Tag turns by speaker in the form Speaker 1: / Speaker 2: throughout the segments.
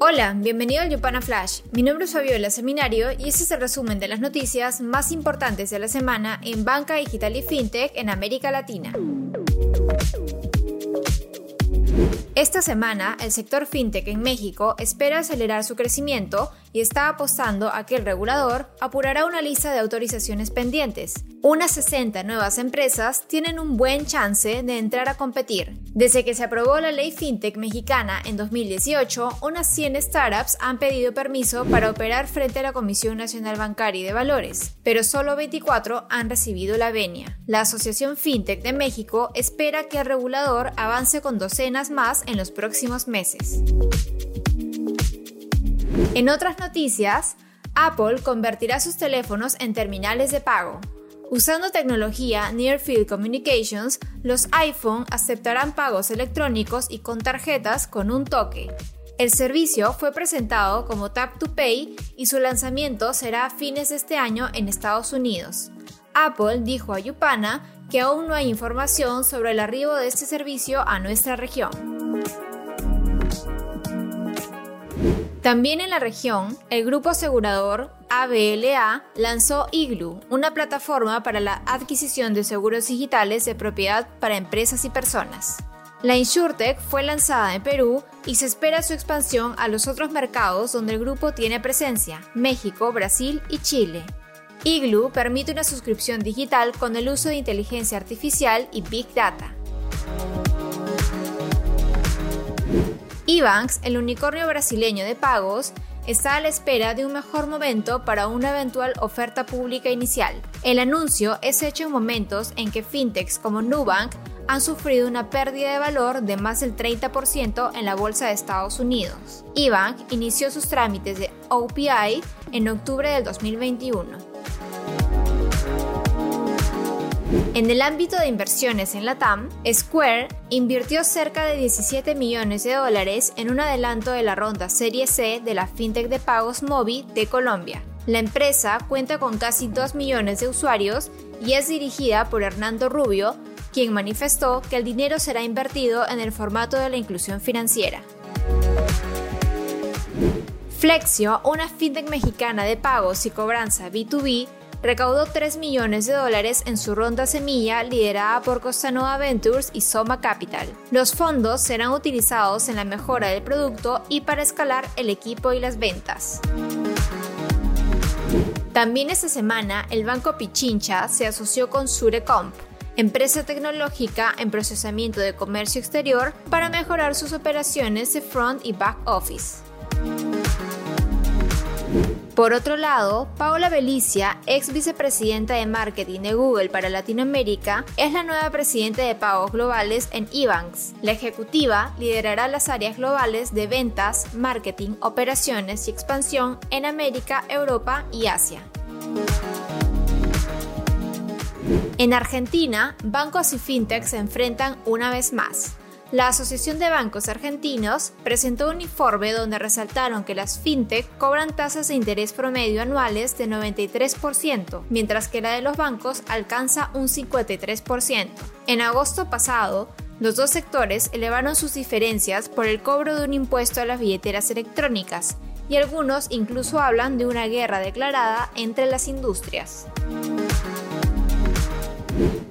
Speaker 1: Hola, bienvenido al Yupana Flash. Mi nombre es Fabiola Seminario y este es el resumen de las noticias más importantes de la semana en banca digital y fintech en América Latina. Esta semana, el sector fintech en México espera acelerar su crecimiento y está apostando a que el regulador apurará una lista de autorizaciones pendientes. Unas 60 nuevas empresas tienen un buen chance de entrar a competir. Desde que se aprobó la ley fintech mexicana en 2018, unas 100 startups han pedido permiso para operar frente a la Comisión Nacional Bancaria y de Valores, pero solo 24 han recibido la venia. La Asociación Fintech de México espera que el regulador avance con docenas más en los próximos meses. En otras noticias, Apple convertirá sus teléfonos en terminales de pago. Usando tecnología Near Field Communications, los iPhone aceptarán pagos electrónicos y con tarjetas con un toque. El servicio fue presentado como Tap to Pay y su lanzamiento será a fines de este año en Estados Unidos. Apple dijo a Yupana que aún no hay información sobre el arribo de este servicio a nuestra región. También en la región, el grupo asegurador ABLA lanzó Iglu, una plataforma para la adquisición de seguros digitales de propiedad para empresas y personas. La InsurTech fue lanzada en Perú y se espera su expansión a los otros mercados donde el grupo tiene presencia, México, Brasil y Chile. Iglu permite una suscripción digital con el uso de inteligencia artificial y Big Data. Ebanks, el unicornio brasileño de pagos, está a la espera de un mejor momento para una eventual oferta pública inicial. El anuncio es hecho en momentos en que fintechs como Nubank han sufrido una pérdida de valor de más del 30% en la bolsa de Estados Unidos. Ebank inició sus trámites de OPI en octubre del 2021. En el ámbito de inversiones en la TAM, Square invirtió cerca de 17 millones de dólares en un adelanto de la ronda Serie C de la fintech de pagos Mobi de Colombia. La empresa cuenta con casi 2 millones de usuarios y es dirigida por Hernando Rubio, quien manifestó que el dinero será invertido en el formato de la inclusión financiera. Flexio, una fintech mexicana de pagos y cobranza B2B, recaudó 3 millones de dólares en su ronda semilla liderada por Costanova Ventures y Soma Capital. Los fondos serán utilizados en la mejora del producto y para escalar el equipo y las ventas. También esta semana, el banco Pichincha se asoció con Surecomp, empresa tecnológica en procesamiento de comercio exterior, para mejorar sus operaciones de front y back office. Por otro lado, Paola Belicia, ex vicepresidenta de marketing de Google para Latinoamérica, es la nueva presidenta de pagos globales en Ebanks. La ejecutiva liderará las áreas globales de ventas, marketing, operaciones y expansión en América, Europa y Asia. En Argentina, bancos y fintechs se enfrentan una vez más. La Asociación de Bancos Argentinos presentó un informe donde resaltaron que las fintech cobran tasas de interés promedio anuales de 93%, mientras que la de los bancos alcanza un 53%. En agosto pasado, los dos sectores elevaron sus diferencias por el cobro de un impuesto a las billeteras electrónicas, y algunos incluso hablan de una guerra declarada entre las industrias.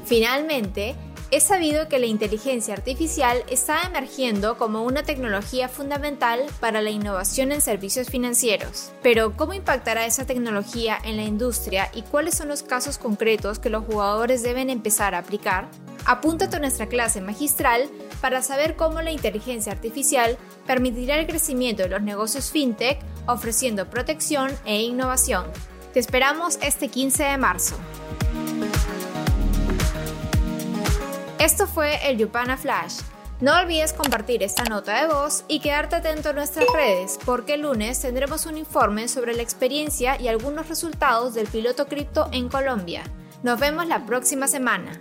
Speaker 1: Finalmente, es sabido que la inteligencia artificial está emergiendo como una tecnología fundamental para la innovación en servicios financieros. Pero, ¿cómo impactará esa tecnología en la industria y cuáles son los casos concretos que los jugadores deben empezar a aplicar? Apúntate a nuestra clase magistral para saber cómo la inteligencia artificial permitirá el crecimiento de los negocios fintech ofreciendo protección e innovación. Te esperamos este 15 de marzo. Esto fue el Yupana Flash. No olvides compartir esta nota de voz y quedarte atento a nuestras redes, porque el lunes tendremos un informe sobre la experiencia y algunos resultados del piloto cripto en Colombia. Nos vemos la próxima semana.